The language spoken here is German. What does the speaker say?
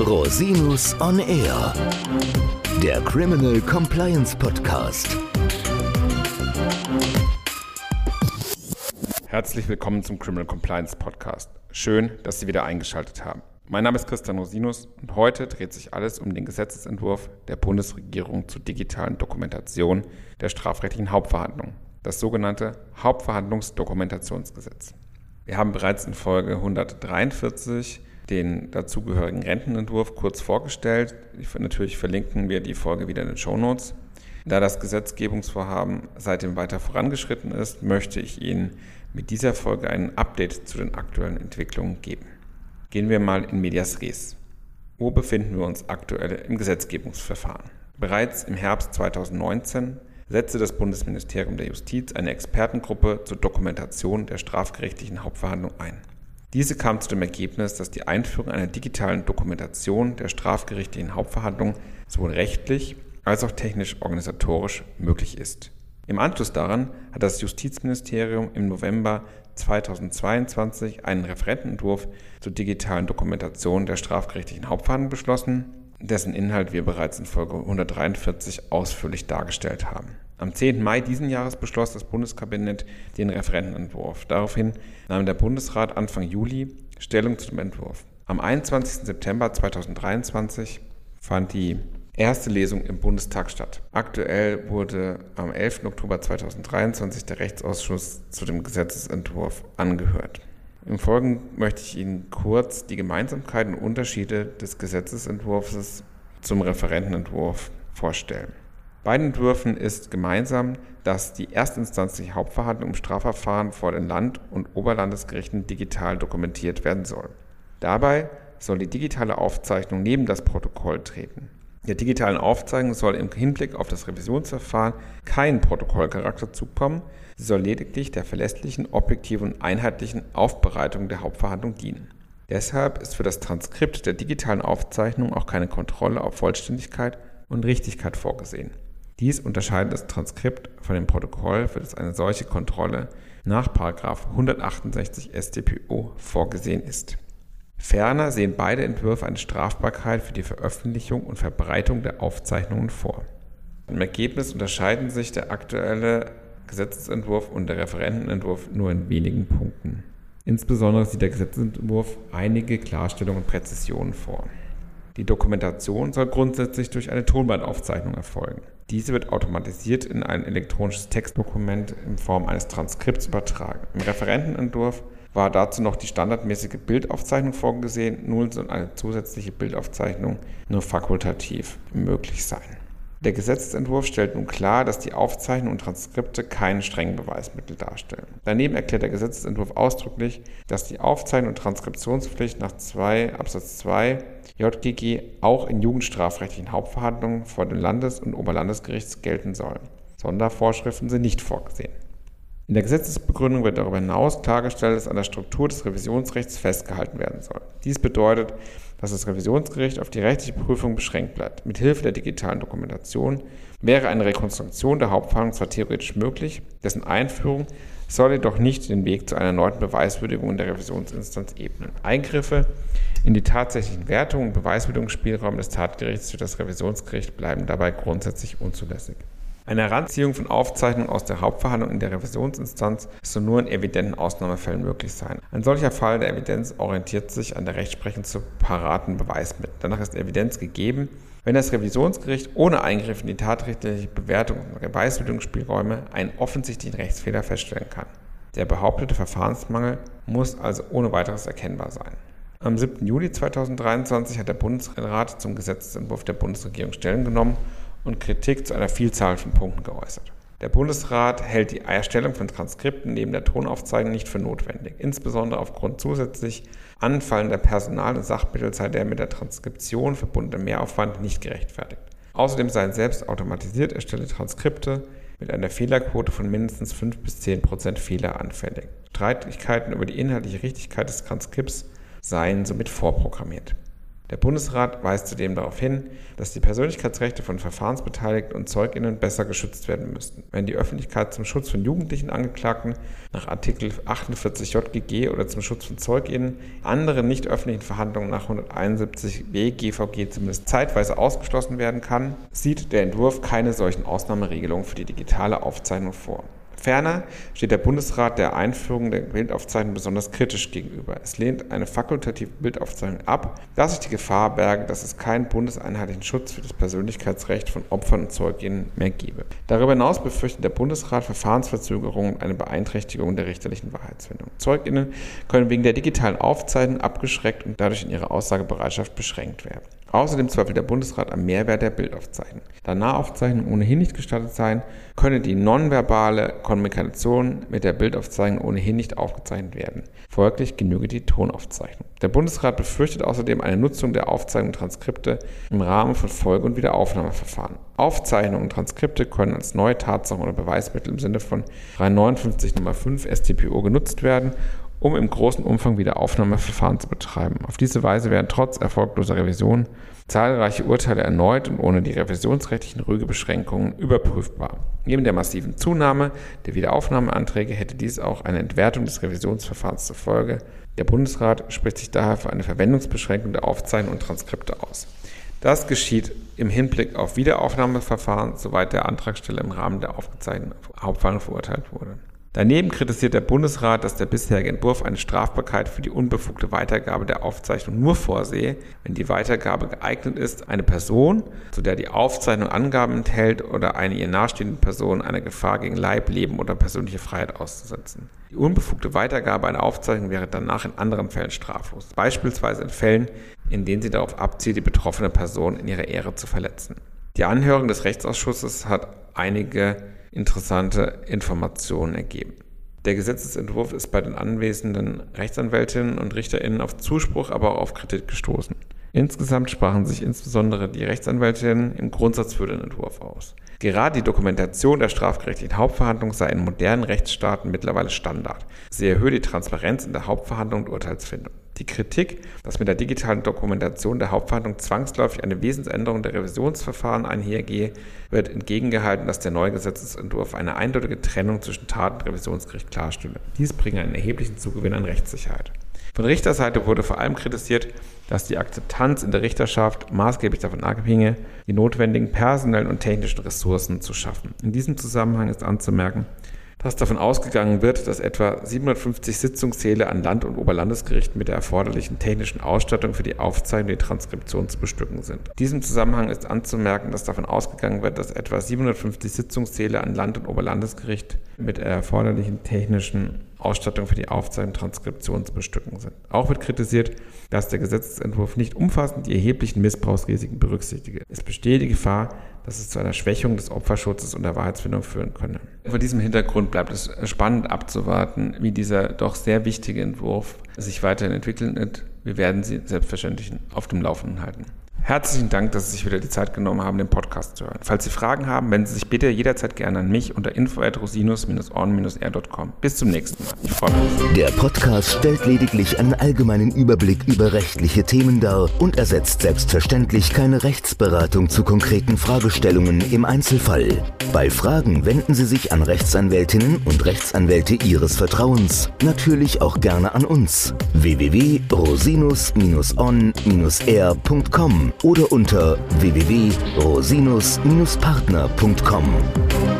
Rosinus on Air, der Criminal Compliance Podcast. Herzlich willkommen zum Criminal Compliance Podcast. Schön, dass Sie wieder eingeschaltet haben. Mein Name ist Christian Rosinus und heute dreht sich alles um den Gesetzesentwurf der Bundesregierung zur digitalen Dokumentation der strafrechtlichen Hauptverhandlungen, das sogenannte Hauptverhandlungsdokumentationsgesetz. Wir haben bereits in Folge 143 den dazugehörigen Rentenentwurf kurz vorgestellt. Natürlich verlinken wir die Folge wieder in den Show Notes. Da das Gesetzgebungsvorhaben seitdem weiter vorangeschritten ist, möchte ich Ihnen mit dieser Folge ein Update zu den aktuellen Entwicklungen geben. Gehen wir mal in Medias Res. Wo befinden wir uns aktuell im Gesetzgebungsverfahren? Bereits im Herbst 2019 setzte das Bundesministerium der Justiz eine Expertengruppe zur Dokumentation der strafgerichtlichen Hauptverhandlung ein. Diese kam zu dem Ergebnis, dass die Einführung einer digitalen Dokumentation der strafgerichtlichen Hauptverhandlung sowohl rechtlich als auch technisch organisatorisch möglich ist. Im Anschluss daran hat das Justizministerium im November 2022 einen Referentenentwurf zur digitalen Dokumentation der strafgerichtlichen Hauptverhandlung beschlossen, dessen Inhalt wir bereits in Folge 143 ausführlich dargestellt haben. Am 10. Mai diesen Jahres beschloss das Bundeskabinett den Referentenentwurf. Daraufhin nahm der Bundesrat Anfang Juli Stellung zu dem Entwurf. Am 21. September 2023 fand die erste Lesung im Bundestag statt. Aktuell wurde am 11. Oktober 2023 der Rechtsausschuss zu dem Gesetzesentwurf angehört. Im Folgenden möchte ich Ihnen kurz die Gemeinsamkeiten und Unterschiede des Gesetzesentwurfs zum Referentenentwurf vorstellen. Beiden Entwürfen ist gemeinsam, dass die erstinstanzliche Hauptverhandlung im Strafverfahren vor den Land- und Oberlandesgerichten digital dokumentiert werden soll. Dabei soll die digitale Aufzeichnung neben das Protokoll treten. Der digitalen Aufzeichnung soll im Hinblick auf das Revisionsverfahren kein Protokollcharakter zukommen, sie soll lediglich der verlässlichen, objektiven und einheitlichen Aufbereitung der Hauptverhandlung dienen. Deshalb ist für das Transkript der digitalen Aufzeichnung auch keine Kontrolle auf Vollständigkeit und Richtigkeit vorgesehen. Dies unterscheidet das Transkript von dem Protokoll, für das eine solche Kontrolle nach 168 StPO vorgesehen ist. Ferner sehen beide Entwürfe eine Strafbarkeit für die Veröffentlichung und Verbreitung der Aufzeichnungen vor. Im Ergebnis unterscheiden sich der aktuelle Gesetzentwurf und der Referentenentwurf nur in wenigen Punkten. Insbesondere sieht der Gesetzentwurf einige Klarstellungen und Präzisionen vor. Die Dokumentation soll grundsätzlich durch eine Tonbandaufzeichnung erfolgen. Diese wird automatisiert in ein elektronisches Textdokument in Form eines Transkripts übertragen. Im Referentenentwurf war dazu noch die standardmäßige Bildaufzeichnung vorgesehen, nun soll eine zusätzliche Bildaufzeichnung nur fakultativ möglich sein. Der Gesetzentwurf stellt nun klar, dass die Aufzeichnungen und Transkripte kein strengen Beweismittel darstellen. Daneben erklärt der Gesetzentwurf ausdrücklich, dass die Aufzeichnung und Transkriptionspflicht nach 2 Absatz 2 JGG auch in jugendstrafrechtlichen Hauptverhandlungen vor dem Landes- und Oberlandesgericht gelten sollen. Sondervorschriften sind nicht vorgesehen. In der Gesetzesbegründung wird darüber hinaus klargestellt, dass an der Struktur des Revisionsrechts festgehalten werden soll. Dies bedeutet, dass das Revisionsgericht auf die rechtliche Prüfung beschränkt bleibt. Mithilfe der digitalen Dokumentation wäre eine Rekonstruktion der Hauptverhandlung zwar theoretisch möglich, dessen Einführung soll jedoch nicht den Weg zu einer erneuten Beweiswürdigung der Revisionsinstanz ebnen. Eingriffe in die tatsächlichen Wertungen und Beweiswürdigungsspielraum des Tatgerichts für das Revisionsgericht bleiben dabei grundsätzlich unzulässig. Eine Heranziehung von Aufzeichnungen aus der Hauptverhandlung in der Revisionsinstanz soll nur in evidenten Ausnahmefällen möglich sein. Ein solcher Fall der Evidenz orientiert sich an der Rechtsprechung zu paraten Beweismitteln. Danach ist Evidenz gegeben, wenn das Revisionsgericht ohne Eingriff in die tatrechtliche Bewertung und Beweiswürdigungsspielräume einen offensichtlichen Rechtsfehler feststellen kann. Der behauptete Verfahrensmangel muss also ohne weiteres erkennbar sein. Am 7. Juli 2023 hat der Bundesrat zum Gesetzentwurf der Bundesregierung Stellung genommen und Kritik zu einer Vielzahl von Punkten geäußert. Der Bundesrat hält die Erstellung von Transkripten neben der Tonaufzeichnung nicht für notwendig, insbesondere aufgrund zusätzlich anfallender Personal- und Sachmittelzeit der mit der Transkription verbundene Mehraufwand nicht gerechtfertigt. Außerdem seien selbst automatisiert erstellte Transkripte mit einer Fehlerquote von mindestens 5 bis 10 Prozent Fehler anfällig. Streitigkeiten über die inhaltliche Richtigkeit des Transkripts seien somit vorprogrammiert. Der Bundesrat weist zudem darauf hin, dass die Persönlichkeitsrechte von Verfahrensbeteiligten und ZeugInnen besser geschützt werden müssten. Wenn die Öffentlichkeit zum Schutz von jugendlichen Angeklagten nach Artikel 48 JGG oder zum Schutz von ZeugInnen andere nicht öffentlichen Verhandlungen nach 171b GVG zumindest zeitweise ausgeschlossen werden kann, sieht der Entwurf keine solchen Ausnahmeregelungen für die digitale Aufzeichnung vor. Ferner steht der Bundesrat der Einführung der Bildaufzeichnung besonders kritisch gegenüber. Es lehnt eine fakultative Bildaufzeichnung ab, da sich die Gefahr berge, dass es keinen bundeseinheitlichen Schutz für das Persönlichkeitsrecht von Opfern und Zeuginnen mehr gebe. Darüber hinaus befürchtet der Bundesrat Verfahrensverzögerungen und eine Beeinträchtigung der richterlichen Wahrheitsfindung. Zeuginnen können wegen der digitalen Aufzeichnung abgeschreckt und dadurch in ihrer Aussagebereitschaft beschränkt werden. Außerdem zweifelt der Bundesrat am Mehrwert der Bildaufzeichnung. Da Nahaufzeichnungen ohnehin nicht gestattet seien, könne die nonverbale Kommunikation mit der Bildaufzeichnung ohnehin nicht aufgezeichnet werden. Folglich genüge die Tonaufzeichnung. Der Bundesrat befürchtet außerdem eine Nutzung der Aufzeichnung und Transkripte im Rahmen von Folge- und Wiederaufnahmeverfahren. Aufzeichnungen und Transkripte können als neue Tatsachen oder Beweismittel im Sinne von 359 Nummer 5 StPO genutzt werden um im großen Umfang wieder Aufnahmeverfahren zu betreiben. Auf diese Weise werden trotz erfolgloser Revision zahlreiche Urteile erneut und ohne die revisionsrechtlichen Rügebeschränkungen überprüfbar. Neben der massiven Zunahme der Wiederaufnahmeanträge hätte dies auch eine Entwertung des Revisionsverfahrens zur Folge. Der Bundesrat spricht sich daher für eine Verwendungsbeschränkung der Aufzeichnungen und Transkripte aus. Das geschieht im Hinblick auf Wiederaufnahmeverfahren, soweit der Antragsteller im Rahmen der aufgezeichneten Hauptverhandlung verurteilt wurde. Daneben kritisiert der Bundesrat, dass der bisherige Entwurf eine Strafbarkeit für die unbefugte Weitergabe der Aufzeichnung nur vorsehe, wenn die Weitergabe geeignet ist, eine Person, zu der die Aufzeichnung Angaben enthält oder eine ihr nahestehende Person einer Gefahr gegen Leib, Leben oder persönliche Freiheit auszusetzen. Die unbefugte Weitergabe einer Aufzeichnung wäre danach in anderen Fällen straflos, beispielsweise in Fällen, in denen sie darauf abzielt, die betroffene Person in ihrer Ehre zu verletzen. Die Anhörung des Rechtsausschusses hat einige interessante Informationen ergeben. Der Gesetzesentwurf ist bei den anwesenden Rechtsanwältinnen und Richterinnen auf Zuspruch, aber auch auf Kritik gestoßen. Insgesamt sprachen sich insbesondere die Rechtsanwältinnen im Grundsatz für den Entwurf aus. Gerade die Dokumentation der strafgerechtlichen Hauptverhandlung sei in modernen Rechtsstaaten mittlerweile Standard. Sie erhöhe die Transparenz in der Hauptverhandlung und Urteilsfindung. Die Kritik, dass mit der digitalen Dokumentation der Hauptverhandlung zwangsläufig eine Wesensänderung der Revisionsverfahren einhergehe, wird entgegengehalten, dass der neue Gesetzesentwurf eine eindeutige Trennung zwischen Tat und Revisionsgericht klarstelle. Dies bringe einen erheblichen Zugewinn an Rechtssicherheit. Von Richterseite wurde vor allem kritisiert, dass die Akzeptanz in der Richterschaft maßgeblich davon abhinge, die notwendigen personellen und technischen Ressourcen zu schaffen. In diesem Zusammenhang ist anzumerken, dass davon ausgegangen wird, dass etwa 750 Sitzungssäle an Land- und Oberlandesgerichten mit der erforderlichen technischen Ausstattung für die Aufzeichnung und die Transkription zu bestücken sind. In diesem Zusammenhang ist anzumerken, dass davon ausgegangen wird, dass etwa 750 Sitzungssäle an Land- und Oberlandesgericht mit der erforderlichen technischen Ausstattung für die Aufzeichnung und Transkription zu bestücken sind. Auch wird kritisiert, dass der Gesetzentwurf nicht umfassend die erheblichen Missbrauchsrisiken berücksichtige. Es bestehe die Gefahr, dass es zu einer Schwächung des Opferschutzes und der Wahrheitsfindung führen könne. Vor diesem Hintergrund bleibt es spannend abzuwarten, wie dieser doch sehr wichtige Entwurf sich weiterhin entwickeln wird. Wir werden Sie selbstverständlich auf dem Laufenden halten. Herzlichen Dank, dass Sie sich wieder die Zeit genommen haben, den Podcast zu hören. Falls Sie Fragen haben, wenden Sie sich bitte jederzeit gerne an mich unter info@rosinus-on-r.com. Bis zum nächsten Mal. Ich freue mich. Der Podcast stellt lediglich einen allgemeinen Überblick über rechtliche Themen dar und ersetzt selbstverständlich keine Rechtsberatung zu konkreten Fragestellungen im Einzelfall. Bei Fragen wenden Sie sich an Rechtsanwältinnen und Rechtsanwälte Ihres Vertrauens, natürlich auch gerne an uns. www.rosinus-on-r.com oder unter www.rosinus-partner.com.